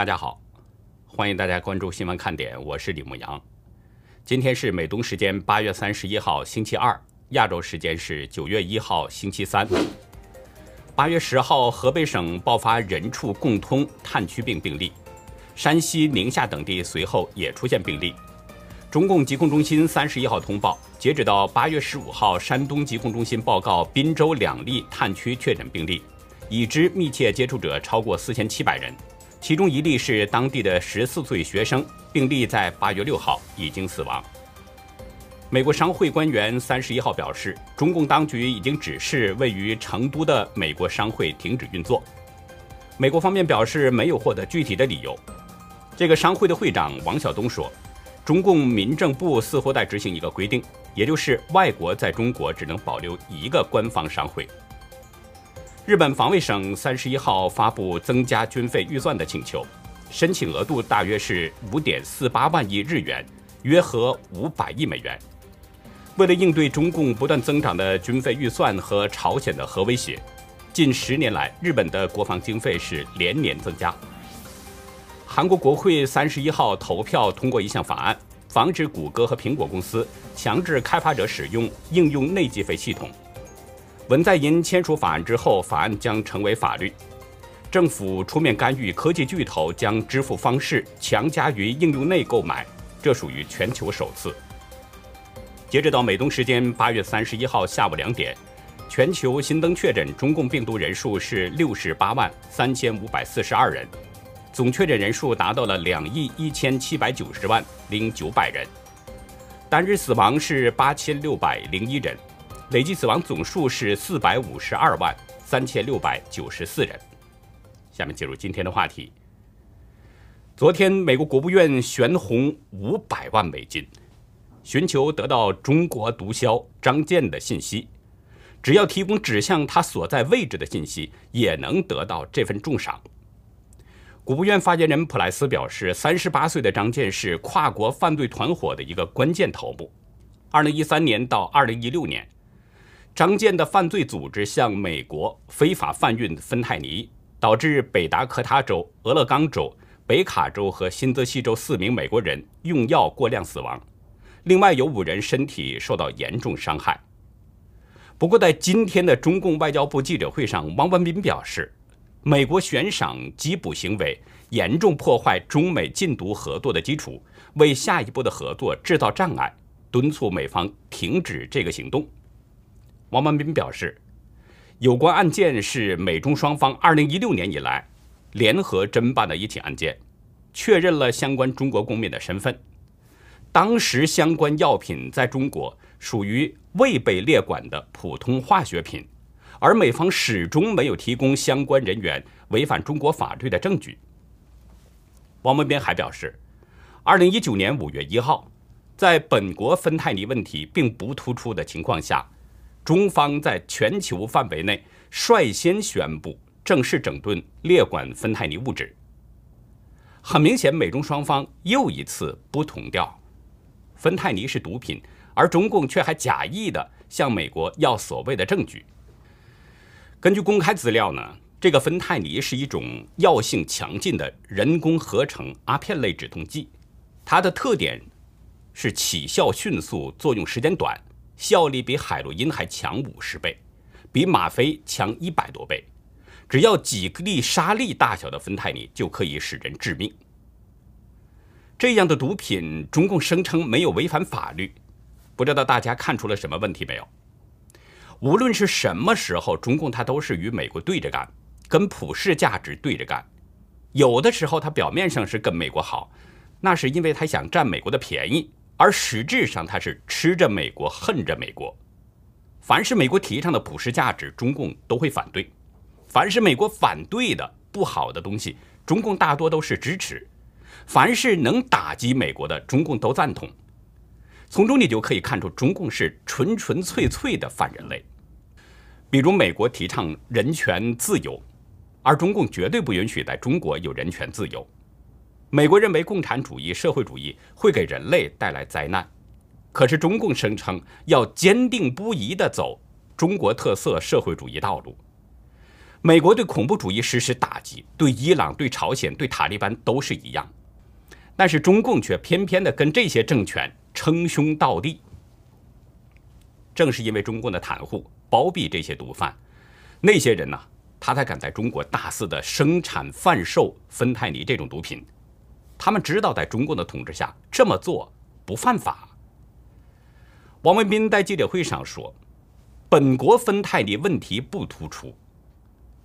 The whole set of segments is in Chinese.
大家好，欢迎大家关注新闻看点，我是李牧阳。今天是美东时间八月三十一号星期二，亚洲时间是九月一号星期三。八月十号，河北省爆发人畜共通炭疽病病例，山西、宁夏等地随后也出现病例。中共疾控中心三十一号通报，截止到八月十五号，山东疾控中心报告滨州两例炭疽确诊病例，已知密切接触者超过四千七百人，其中一例是当地的十四岁学生，病例在八月六号已经死亡。美国商会官员三十一号表示，中共当局已经指示位于成都的美国商会停止运作。美国方面表示没有获得具体的理由。这个商会的会长王晓东说，中共民政部似乎在执行一个规定，也就是外国在中国只能保留一个官方商会。日本防卫省三十一号发布增加军费预算的请求，申请额度大约是五点四八万亿日元，约合五百亿美元。为了应对中共不断增长的军费预算和朝鲜的核威胁，近十年来日本的国防经费是连年增加。韩国国会三十一号投票通过一项法案，防止谷歌和苹果公司强制开发者使用应用内计费系统。文在寅签署法案之后，法案将成为法律。政府出面干预科技巨头将支付方式强加于应用内购买，这属于全球首次。截止到美东时间八月三十一号下午两点，全球新增确诊中共病毒人数是六十八万三千五百四十二人，总确诊人数达到了两亿一千七百九十万零九百人，单日死亡是八千六百零一人，累计死亡总数是四百五十二万三千六百九十四人。下面进入今天的话题。昨天，美国国务院悬红五百万美金。寻求得到中国毒枭张健的信息，只要提供指向他所在位置的信息，也能得到这份重赏。国务院发言人普莱斯表示，三十八岁的张健是跨国犯罪团伙的一个关键头目。二零一三年到二零一六年，张健的犯罪组织向美国非法贩运芬太尼，导致北达科他州、俄勒冈州、北卡州和新泽西州四名美国人用药过量死亡。另外有五人身体受到严重伤害。不过，在今天的中共外交部记者会上，汪文斌表示，美国悬赏缉捕行为严重破坏中美禁毒合作的基础，为下一步的合作制造障碍，敦促美方停止这个行动。王文斌表示，有关案件是美中双方2016年以来联合侦办的一起案件，确认了相关中国公民的身份。当时相关药品在中国属于未被列管的普通化学品，而美方始终没有提供相关人员违反中国法律的证据。王文斌还表示，二零一九年五月一号，在本国芬太尼问题并不突出的情况下，中方在全球范围内率先宣布正式整顿列管芬太尼物质。很明显，美中双方又一次不同调。芬太尼是毒品，而中共却还假意的向美国要所谓的证据。根据公开资料呢，这个芬太尼是一种药性强劲的人工合成阿片类止痛剂，它的特点是起效迅速，作用时间短，效力比海洛因还强五十倍，比吗啡强一百多倍。只要几粒沙粒大小的芬太尼就可以使人致命。这样的毒品，中共声称没有违反法律，不知道大家看出了什么问题没有？无论是什么时候，中共它都是与美国对着干，跟普世价值对着干。有的时候，它表面上是跟美国好，那是因为他想占美国的便宜，而实质上他是吃着美国，恨着美国。凡是美国提倡的普世价值，中共都会反对；凡是美国反对的不好的东西，中共大多都是支持。凡是能打击美国的，中共都赞同。从中你就可以看出，中共是纯纯粹粹的反人类。比如，美国提倡人权自由，而中共绝对不允许在中国有人权自由。美国认为共产主义、社会主义会给人类带来灾难，可是中共声称要坚定不移地走中国特色社会主义道路。美国对恐怖主义实施打击，对伊朗、对朝鲜、对塔利班都是一样，但是中共却偏偏的跟这些政权称兄道弟。正是因为中共的袒护、包庇这些毒贩，那些人呢，他才敢在中国大肆的生产、贩售芬太尼这种毒品。他们知道，在中共的统治下这么做不犯法。王文斌在记者会上说：“本国芬太尼问题不突出。”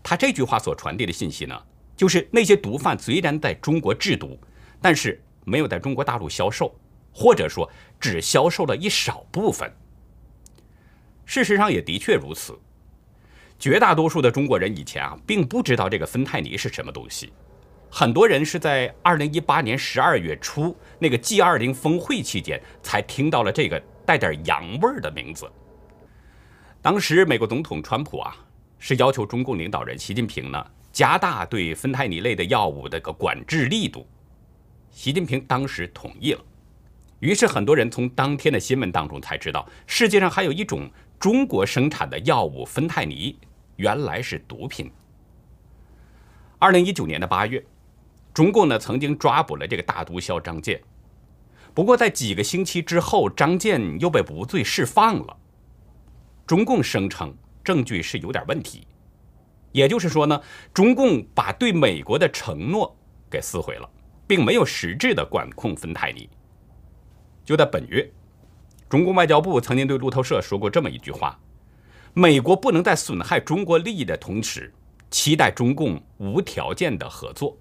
他这句话所传递的信息呢，就是那些毒贩虽然在中国制毒，但是没有在中国大陆销售，或者说只销售了一少部分。事实上也的确如此，绝大多数的中国人以前啊，并不知道这个芬太尼是什么东西。很多人是在二零一八年十二月初那个 G 二零峰会期间才听到了这个带点洋味儿的名字。当时美国总统川普啊是要求中共领导人习近平呢加大对芬太尼类的药物的个管制力度。习近平当时同意了，于是很多人从当天的新闻当中才知道，世界上还有一种中国生产的药物芬太尼原来是毒品。二零一九年的八月。中共呢曾经抓捕了这个大毒枭张健，不过在几个星期之后，张健又被无罪释放了。中共声称证据是有点问题，也就是说呢，中共把对美国的承诺给撕毁了，并没有实质的管控芬太尼。就在本月，中共外交部曾经对路透社说过这么一句话：美国不能在损害中国利益的同时，期待中共无条件的合作。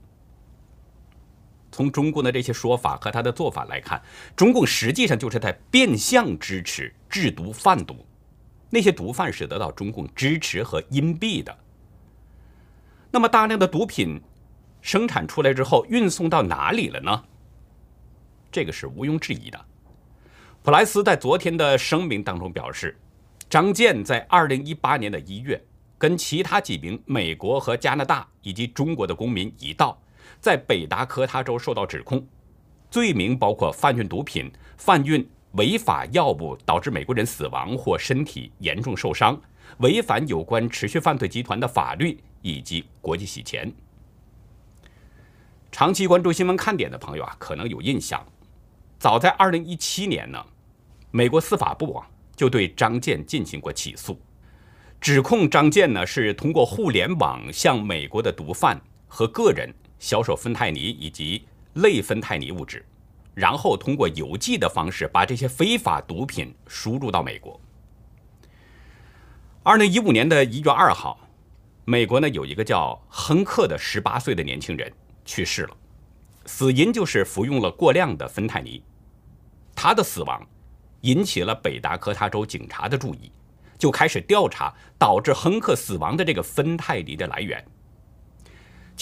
从中共的这些说法和他的做法来看，中共实际上就是在变相支持制毒贩毒，那些毒贩是得到中共支持和荫庇的。那么大量的毒品生产出来之后，运送到哪里了呢？这个是毋庸置疑的。普莱斯在昨天的声明当中表示，张健在二零一八年的一月，跟其他几名美国和加拿大以及中国的公民一道。在北达科他州受到指控，罪名包括贩运毒品、贩运违法药物导致美国人死亡或身体严重受伤、违反有关持续犯罪集团的法律以及国际洗钱。长期关注新闻看点的朋友啊，可能有印象，早在2017年呢，美国司法部啊就对张健进行过起诉，指控张健呢是通过互联网向美国的毒贩和个人。销售芬太尼以及类芬太尼物质，然后通过邮寄的方式把这些非法毒品输入到美国。二零一五年的一月二号，美国呢有一个叫亨克的十八岁的年轻人去世了，死因就是服用了过量的芬太尼。他的死亡引起了北达科他州警察的注意，就开始调查导致亨克死亡的这个芬太尼的来源。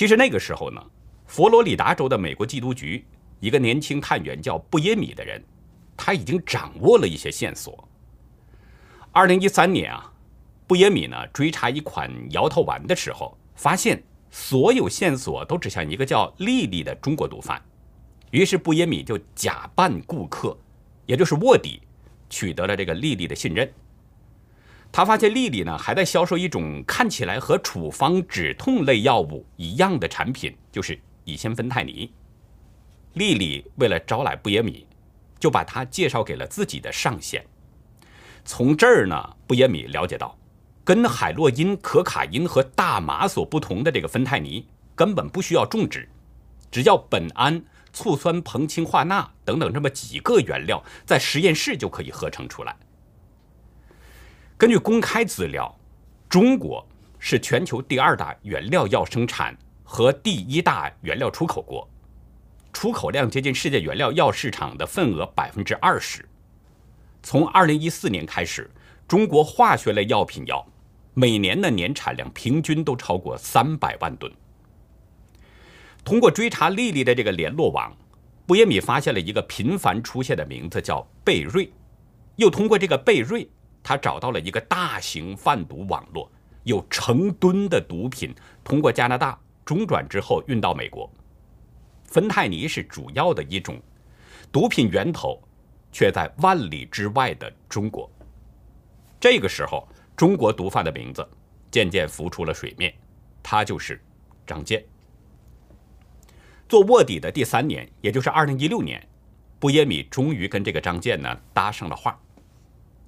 其实那个时候呢，佛罗里达州的美国缉毒局一个年轻探员叫布耶米的人，他已经掌握了一些线索。二零一三年啊，布耶米呢追查一款摇头丸的时候，发现所有线索都指向一个叫丽丽的中国毒贩，于是布耶米就假扮顾客，也就是卧底，取得了这个丽丽的信任。他发现丽丽呢还在销售一种看起来和处方止痛类药物一样的产品，就是乙酰芬太尼。丽丽为了招揽布耶米，就把他介绍给了自己的上线。从这儿呢，布耶米了解到，跟海洛因、可卡因和大麻所不同的这个芬太尼根本不需要种植，只要苯胺、醋酸硼氢化钠等等这么几个原料，在实验室就可以合成出来。根据公开资料，中国是全球第二大原料药生产和第一大原料出口国，出口量接近世界原料药市场的份额百分之二十。从二零一四年开始，中国化学类药品药每年的年产量平均都超过三百万吨。通过追查丽丽的这个联络网，布耶米发现了一个频繁出现的名字，叫贝瑞，又通过这个贝瑞。他找到了一个大型贩毒网络，有成吨的毒品通过加拿大中转之后运到美国。芬太尼是主要的一种，毒品源头却在万里之外的中国。这个时候，中国毒贩的名字渐渐浮出了水面，他就是张健。做卧底的第三年，也就是二零一六年，布耶米终于跟这个张健呢搭上了话。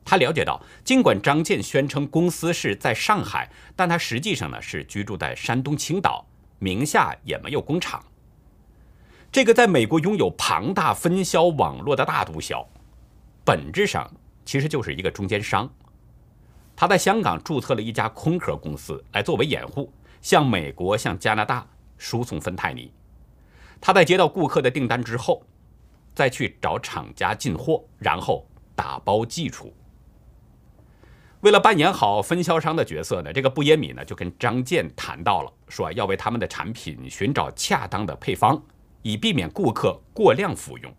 他了解到，尽管张健宣称公司是在上海，但他实际上呢是居住在山东青岛，名下也没有工厂。这个在美国拥有庞大分销网络的大毒枭，本质上其实就是一个中间商。他在香港注册了一家空壳公司来作为掩护，向美国、向加拿大输送芬太尼。他在接到顾客的订单之后，再去找厂家进货，然后打包寄出。为了扮演好分销商的角色呢，这个布耶米呢就跟张健谈到了，说要为他们的产品寻找恰当的配方，以避免顾客过量服用，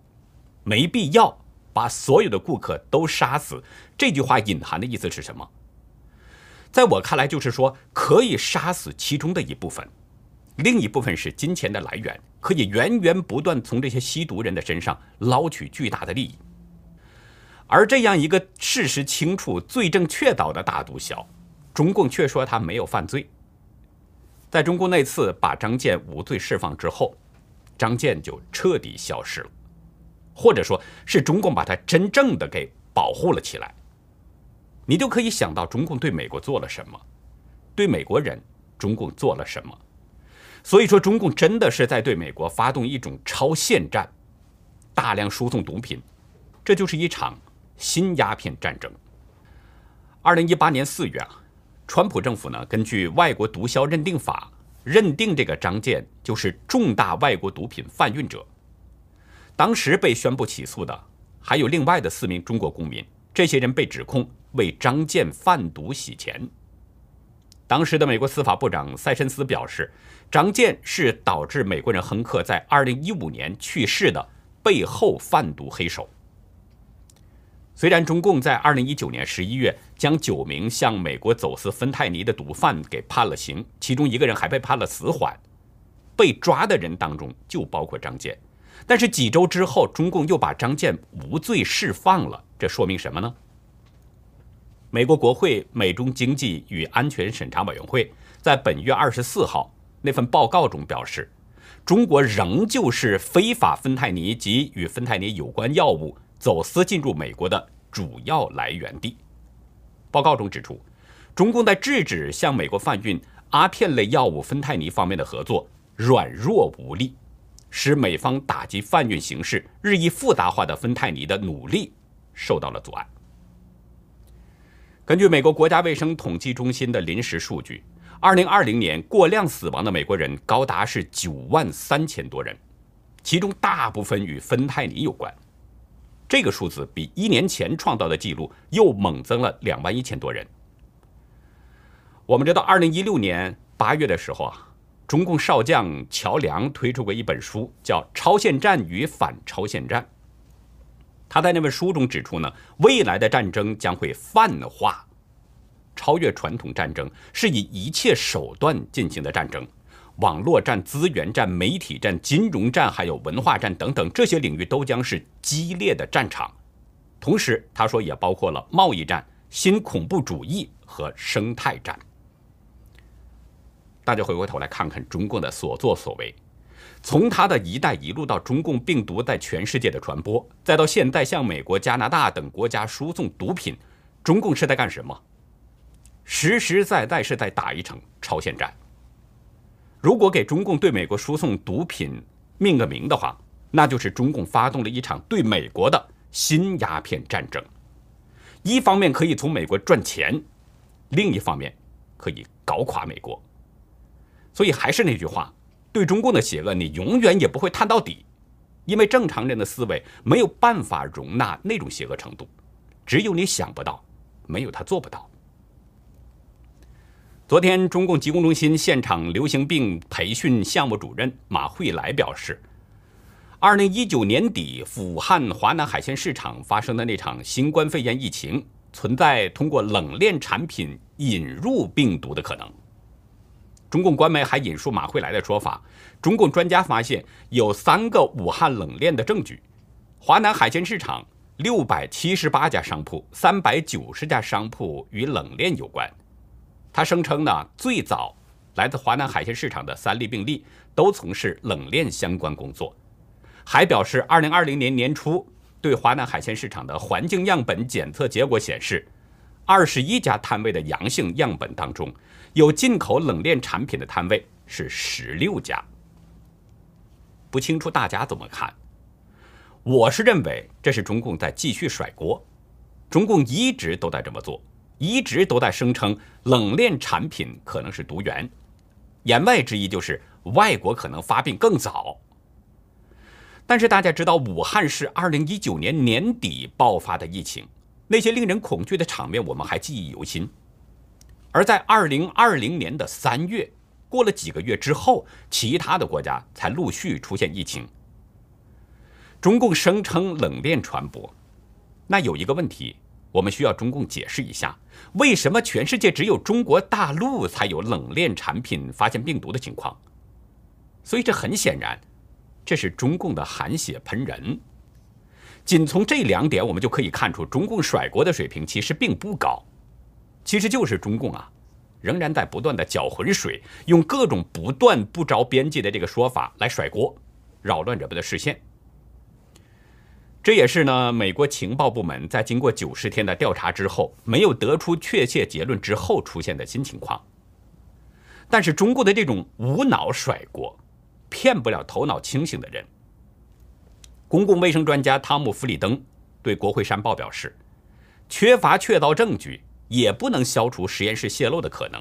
没必要把所有的顾客都杀死。这句话隐含的意思是什么？在我看来，就是说可以杀死其中的一部分，另一部分是金钱的来源，可以源源不断从这些吸毒人的身上捞取巨大的利益。而这样一个事实清楚、罪证确凿的大毒枭，中共却说他没有犯罪。在中共那次把张健无罪释放之后，张健就彻底消失了，或者说是中共把他真正的给保护了起来。你就可以想到中共对美国做了什么，对美国人，中共做了什么。所以说，中共真的是在对美国发动一种超限战，大量输送毒品，这就是一场。新鸦片战争。二零一八年四月啊，川普政府呢根据外国毒枭认定法认定这个张健就是重大外国毒品贩运者。当时被宣布起诉的还有另外的四名中国公民，这些人被指控为张健贩毒洗钱。当时的美国司法部长塞申斯表示，张健是导致美国人亨克在二零一五年去世的背后贩毒黑手。虽然中共在二零一九年十一月将九名向美国走私芬太尼的毒贩给判了刑，其中一个人还被判了死缓，被抓的人当中就包括张健，但是几周之后，中共又把张健无罪释放了，这说明什么呢？美国国会美中经济与安全审查委员会在本月二十四号那份报告中表示，中国仍旧是非法芬太尼及与芬太尼有关药物。走私进入美国的主要来源地。报告中指出，中共在制止向美国贩运阿片类药物芬太尼方面的合作软弱无力，使美方打击贩运形势日益复杂化的芬太尼的努力受到了阻碍。根据美国国家卫生统计中心的临时数据，二零二零年过量死亡的美国人高达是九万三千多人，其中大部分与芬太尼有关。这个数字比一年前创造的记录又猛增了两万一千多人。我们知道，二零一六年八月的时候啊，中共少将乔梁推出过一本书，叫《超限战与反超限战》。他在那本书中指出呢，未来的战争将会泛化，超越传统战争，是以一切手段进行的战争。网络战、资源战、媒体战、金融战，还有文化战等等，这些领域都将是激烈的战场。同时，他说也包括了贸易战、新恐怖主义和生态战。大家回过头来看看中共的所作所为，从他的一带一路到中共病毒在全世界的传播，再到现在向美国、加拿大等国家输送毒品，中共是在干什么？实实在在是在打一场超限战。如果给中共对美国输送毒品命个名的话，那就是中共发动了一场对美国的新鸦片战争。一方面可以从美国赚钱，另一方面可以搞垮美国。所以还是那句话，对中共的邪恶，你永远也不会探到底，因为正常人的思维没有办法容纳那种邪恶程度，只有你想不到，没有他做不到。昨天，中共疾控中心现场流行病培训项目主任马慧来表示，二零一九年底武汉华南海鲜市场发生的那场新冠肺炎疫情，存在通过冷链产品引入病毒的可能。中共官媒还引述马慧来的说法，中共专家发现有三个武汉冷链的证据，华南海鲜市场六百七十八家商铺，三百九十家商铺与冷链有关。他声称呢，最早来自华南海鲜市场的三例病例都从事冷链相关工作，还表示，二零二零年年初对华南海鲜市场的环境样本检测结果显示，二十一家摊位的阳性样本当中，有进口冷链产品的摊位是十六家。不清楚大家怎么看？我是认为这是中共在继续甩锅，中共一直都在这么做，一直都在声称冷链产品可能是毒源。言外之意就是外国可能发病更早，但是大家知道，武汉市二零一九年年底爆发的疫情，那些令人恐惧的场面我们还记忆犹新。而在二零二零年的三月，过了几个月之后，其他的国家才陆续出现疫情。中共声称冷链传播，那有一个问题。我们需要中共解释一下，为什么全世界只有中国大陆才有冷链产品发现病毒的情况？所以这很显然，这是中共的含血喷人。仅从这两点，我们就可以看出，中共甩锅的水平其实并不高。其实就是中共啊，仍然在不断的搅浑水，用各种不断不着边际的这个说法来甩锅，扰乱人们的视线。这也是呢，美国情报部门在经过九十天的调查之后，没有得出确切结论之后出现的新情况。但是中国的这种无脑甩锅，骗不了头脑清醒的人。公共卫生专家汤姆·弗里登对国会山报表示，缺乏确凿证据也不能消除实验室泄露的可能。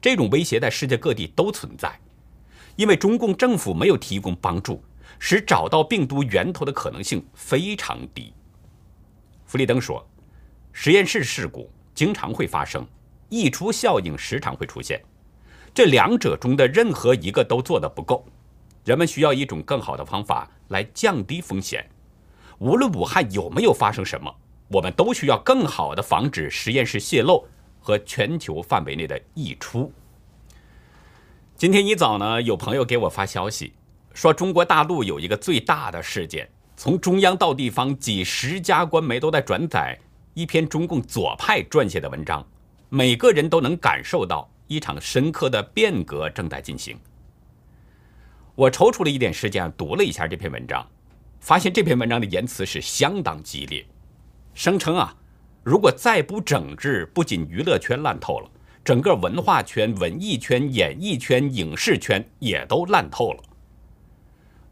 这种威胁在世界各地都存在，因为中共政府没有提供帮助。使找到病毒源头的可能性非常低。弗里登说：“实验室事故经常会发生，溢出效应时常会出现，这两者中的任何一个都做得不够。人们需要一种更好的方法来降低风险。无论武汉有没有发生什么，我们都需要更好的防止实验室泄漏和全球范围内的溢出。”今天一早呢，有朋友给我发消息。说中国大陆有一个最大的事件，从中央到地方，几十家官媒都在转载一篇中共左派撰写的文章，每个人都能感受到一场深刻的变革正在进行。我抽出了一点时间读了一下这篇文章，发现这篇文章的言辞是相当激烈，声称啊，如果再不整治，不仅娱乐圈烂透了，整个文化圈、文艺圈、演艺圈、影视圈也都烂透了。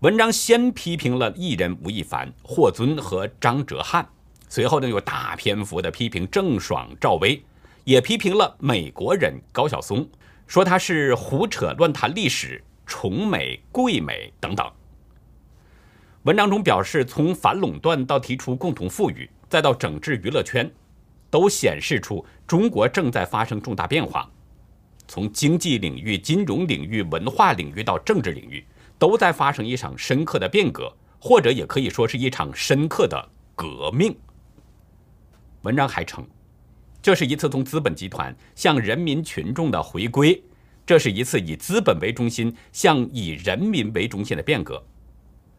文章先批评了艺人吴亦凡、霍尊和张哲瀚，随后呢又大篇幅的批评郑爽、赵薇，也批评了美国人高晓松，说他是胡扯乱谈历史、崇美贵美等等。文章中表示，从反垄断到提出共同富裕，再到整治娱乐圈，都显示出中国正在发生重大变化，从经济领域、金融领域、文化领域到政治领域。都在发生一场深刻的变革，或者也可以说是一场深刻的革命。文章还称，这是一次从资本集团向人民群众的回归，这是一次以资本为中心向以人民为中心的变革。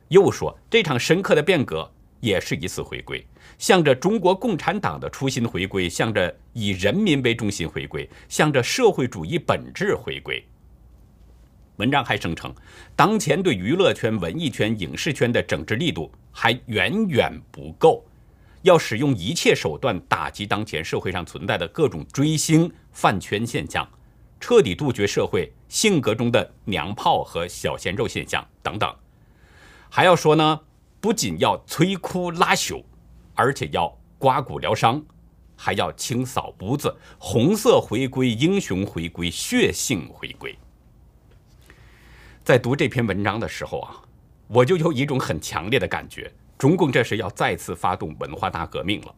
又说，这场深刻的变革也是一次回归，向着中国共产党的初心回归，向着以人民为中心回归，向着社会主义本质回归。文章还声称，当前对娱乐圈、文艺圈、影视圈的整治力度还远远不够，要使用一切手段打击当前社会上存在的各种追星、饭圈现象，彻底杜绝社会性格中的娘炮和小鲜肉现象等等。还要说呢，不仅要摧枯拉朽，而且要刮骨疗伤，还要清扫屋子，红色回归，英雄回归，血性回归。在读这篇文章的时候啊，我就有一种很强烈的感觉，中共这是要再次发动文化大革命了。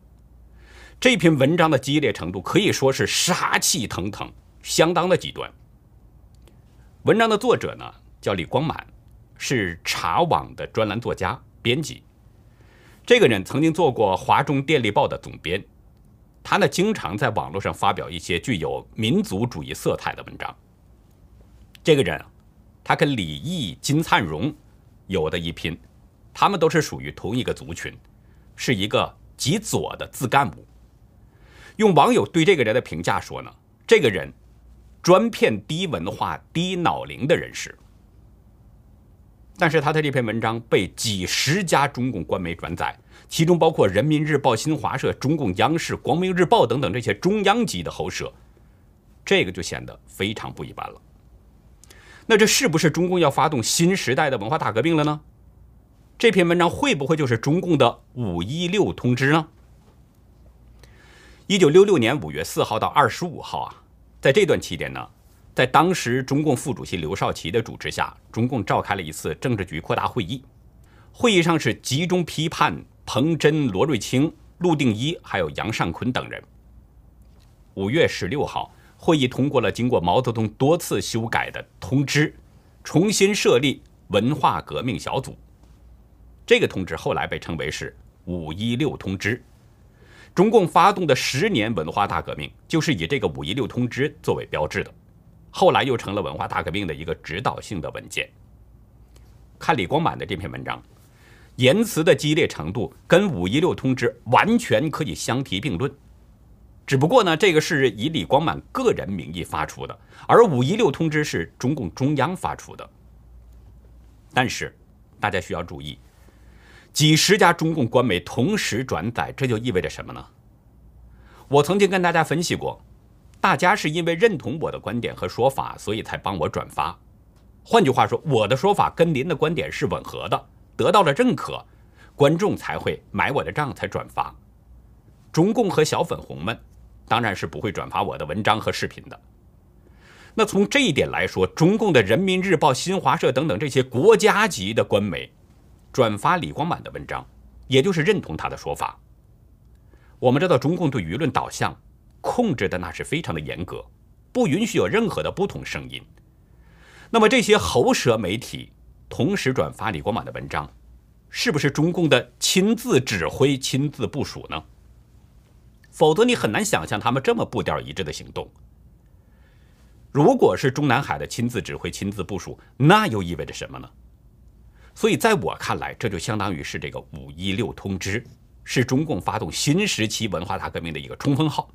这篇文章的激烈程度可以说是杀气腾腾，相当的极端。文章的作者呢叫李光满，是茶网的专栏作家、编辑。这个人曾经做过华中电力报的总编，他呢经常在网络上发表一些具有民族主义色彩的文章。这个人。他跟李毅、金灿荣有的一拼，他们都是属于同一个族群，是一个极左的自干部。用网友对这个人的评价说呢，这个人专骗低文化、低脑龄的人士。但是他的这篇文章被几十家中共官媒转载，其中包括人民日报、新华社、中共央视、光明日报等等这些中央级的喉舌，这个就显得非常不一般了。那这是不是中共要发动新时代的文化大革命了呢？这篇文章会不会就是中共的五一六通知呢？一九六六年五月四号到二十五号啊，在这段期间呢，在当时中共副主席刘少奇的主持下，中共召开了一次政治局扩大会议。会议上是集中批判彭真、罗瑞卿、陆定一还有杨尚昆等人。五月十六号。会议通过了经过毛泽东多次修改的通知，重新设立文化革命小组。这个通知后来被称为是“五一六通知”。中共发动的十年文化大革命就是以这个“五一六通知”作为标志的，后来又成了文化大革命的一个指导性的文件。看李光满的这篇文章，言辞的激烈程度跟“五一六通知”完全可以相提并论。只不过呢，这个是以李光满个人名义发出的，而五一六通知是中共中央发出的。但是，大家需要注意，几十家中共官媒同时转载，这就意味着什么呢？我曾经跟大家分析过，大家是因为认同我的观点和说法，所以才帮我转发。换句话说，我的说法跟您的观点是吻合的，得到了认可，观众才会买我的账，才转发。中共和小粉红们。当然是不会转发我的文章和视频的。那从这一点来说，中共的人民日报、新华社等等这些国家级的官媒转发李光满的文章，也就是认同他的说法。我们知道，中共对舆论导向控制的那是非常的严格，不允许有任何的不同声音。那么这些喉舌媒体同时转发李光满的文章，是不是中共的亲自指挥、亲自部署呢？否则，你很难想象他们这么步调一致的行动。如果是中南海的亲自指挥、亲自部署，那又意味着什么呢？所以，在我看来，这就相当于是这个“五一六通知”是中共发动新时期文化大革命的一个冲锋号。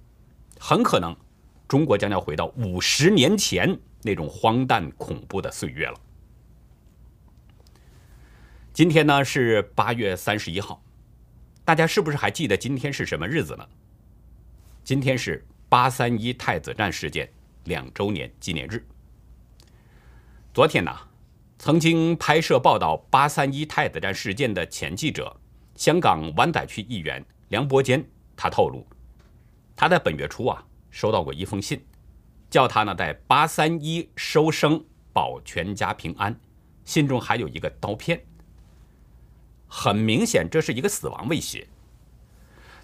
很可能，中国将要回到五十年前那种荒诞恐怖的岁月了。今天呢是八月三十一号，大家是不是还记得今天是什么日子呢？今天是八三一太子站事件两周年纪念日。昨天呢，曾经拍摄报道八三一太子站事件的前记者、香港湾仔区议员梁伯坚，他透露，他在本月初啊收到过一封信，叫他呢在八三一收生，保全家平安。信中还有一个刀片，很明显这是一个死亡威胁。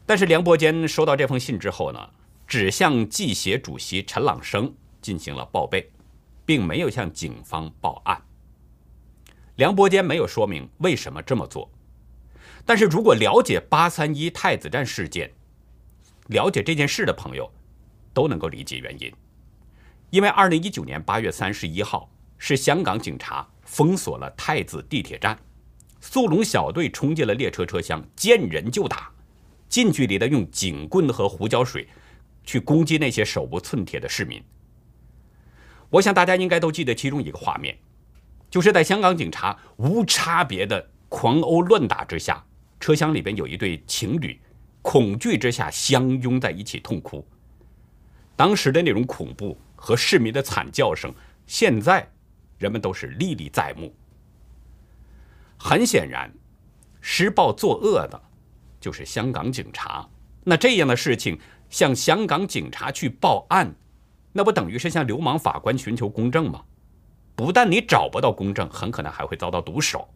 但是梁伯坚收到这封信之后呢，只向记协主席陈朗生进行了报备，并没有向警方报案。梁伯坚没有说明为什么这么做。但是如果了解八三一太子站事件，了解这件事的朋友，都能够理解原因。因为二零一九年八月三十一号是香港警察封锁了太子地铁站，速龙小队冲进了列车车厢，见人就打。近距离的用警棍和胡椒水去攻击那些手无寸铁的市民。我想大家应该都记得其中一个画面，就是在香港警察无差别的狂殴乱打之下，车厢里边有一对情侣，恐惧之下相拥在一起痛哭。当时的那种恐怖和市民的惨叫声，现在人们都是历历在目。很显然，施暴作恶的。就是香港警察，那这样的事情向香港警察去报案，那不等于是向流氓法官寻求公正吗？不但你找不到公正，很可能还会遭到毒手。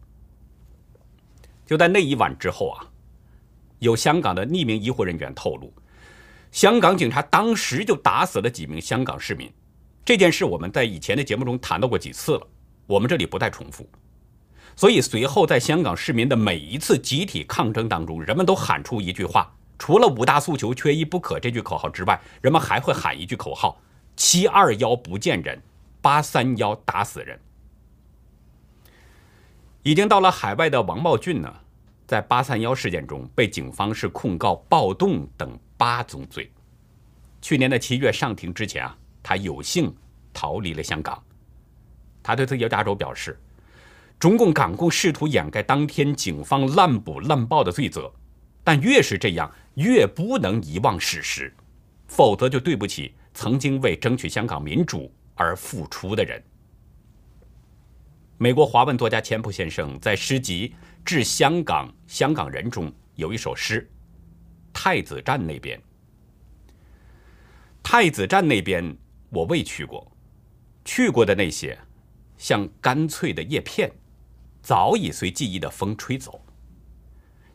就在那一晚之后啊，有香港的匿名医护人员透露，香港警察当时就打死了几名香港市民。这件事我们在以前的节目中谈到过几次了，我们这里不再重复。所以，随后在香港市民的每一次集体抗争当中，人们都喊出一句话：除了五大诉求缺一不可这句口号之外，人们还会喊一句口号：七二幺不见人，八三幺打死人。已经到了海外的王茂俊呢，在八三幺事件中被警方是控告暴动等八宗罪。去年的七月上庭之前啊，他有幸逃离了香港。他对自由亚洲表示，中共港共试图掩盖当天警方滥捕滥报的罪责，但越是这样，越不能遗忘事实，否则就对不起曾经为争取香港民主而付出的人。美国华文作家钱普先生在诗集《致香港香港人》中有一首诗：“太子站那边。”太子站那边我未去过，去过的那些，像干脆的叶片，早已随记忆的风吹走。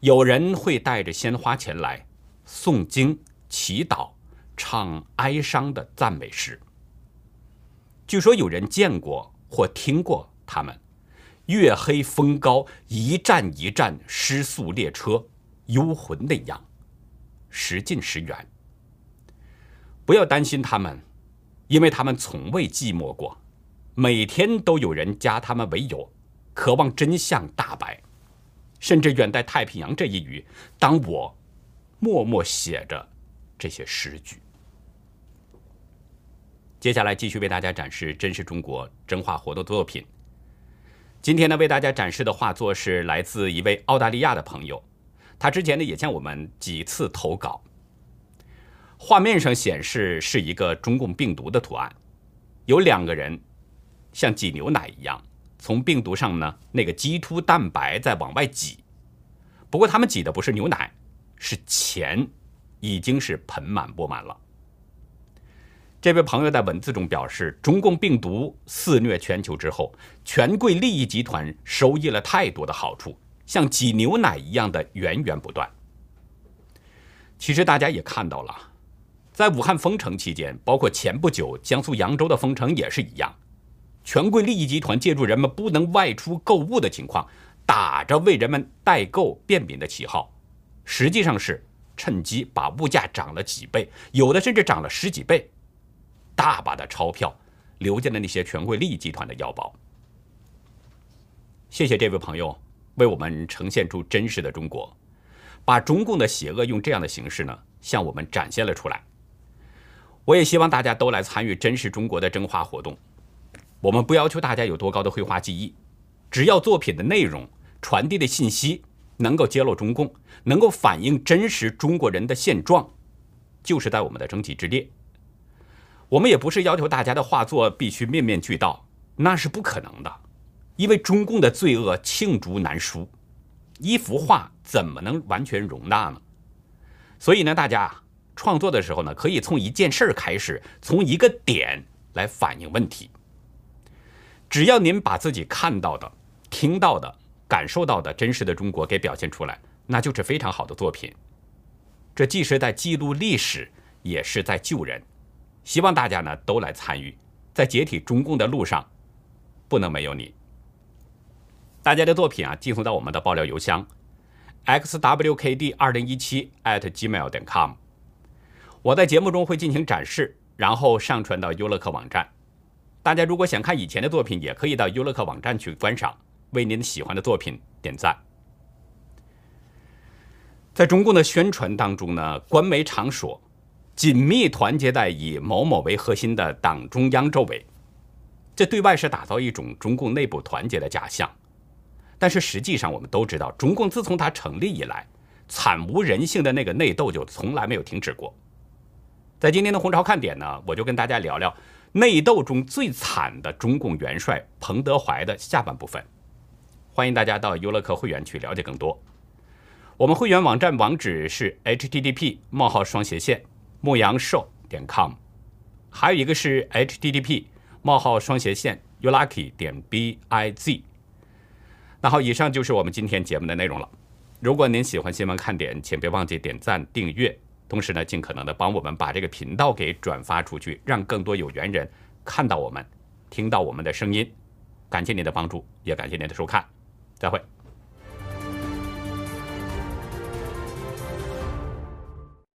有人会带着鲜花前来，诵经、祈祷、唱哀伤的赞美诗。据说有人见过或听过他们，月黑风高，一站一站失速列车，幽魂那样，时近时远。不要担心他们，因为他们从未寂寞过，每天都有人加他们为友，渴望真相大白，甚至远在太平洋这一隅，当我默默写着这些诗句。接下来继续为大家展示真实中国真画活动作品。今天呢，为大家展示的画作是来自一位澳大利亚的朋友，他之前呢也向我们几次投稿。画面上显示是一个中共病毒的图案，有两个人像挤牛奶一样，从病毒上呢那个基突蛋白在往外挤。不过他们挤的不是牛奶，是钱，已经是盆满钵满了。这位朋友在文字中表示，中共病毒肆虐全球之后，权贵利益集团收益了太多的好处，像挤牛奶一样的源源不断。其实大家也看到了。在武汉封城期间，包括前不久江苏扬州的封城也是一样，权贵利益集团借助人们不能外出购物的情况，打着为人们代购便民的旗号，实际上是趁机把物价涨了几倍，有的甚至涨了十几倍，大把的钞票流进了那些权贵利益集团的腰包。谢谢这位朋友为我们呈现出真实的中国，把中共的邪恶用这样的形式呢向我们展现了出来。我也希望大家都来参与真实中国的真画活动。我们不要求大家有多高的绘画技艺，只要作品的内容传递的信息能够揭露中共，能够反映真实中国人的现状，就是在我们的征集之列。我们也不是要求大家的画作必须面面俱到，那是不可能的，因为中共的罪恶罄竹难书，一幅画怎么能完全容纳呢？所以呢，大家。创作的时候呢，可以从一件事儿开始，从一个点来反映问题。只要您把自己看到的、听到的、感受到的真实的中国给表现出来，那就是非常好的作品。这既是在记录历史，也是在救人。希望大家呢都来参与，在解体中共的路上，不能没有你。大家的作品啊，寄送到我们的爆料邮箱：xwkd 二零一七 @gmail 点 com。我在节目中会进行展示，然后上传到优乐客网站。大家如果想看以前的作品，也可以到优乐客网站去观赏，为您喜欢的作品点赞。在中共的宣传当中呢，官媒常说紧密团结在以某某为核心的党中央周围，这对外是打造一种中共内部团结的假象。但是实际上，我们都知道，中共自从它成立以来，惨无人性的那个内斗就从来没有停止过。在今天的红潮看点呢，我就跟大家聊聊内斗中最惨的中共元帅彭德怀的下半部分。欢迎大家到优乐客会员去了解更多。我们会员网站网址是 http: 冒号双斜线牧羊兽点 com，还有一个是 http: 冒号双斜线 youlucky 点 biz。那好，以上就是我们今天节目的内容了。如果您喜欢新闻看点，请别忘记点赞订阅。同时呢，尽可能的帮我们把这个频道给转发出去，让更多有缘人看到我们，听到我们的声音。感谢您的帮助，也感谢您的收看，再会。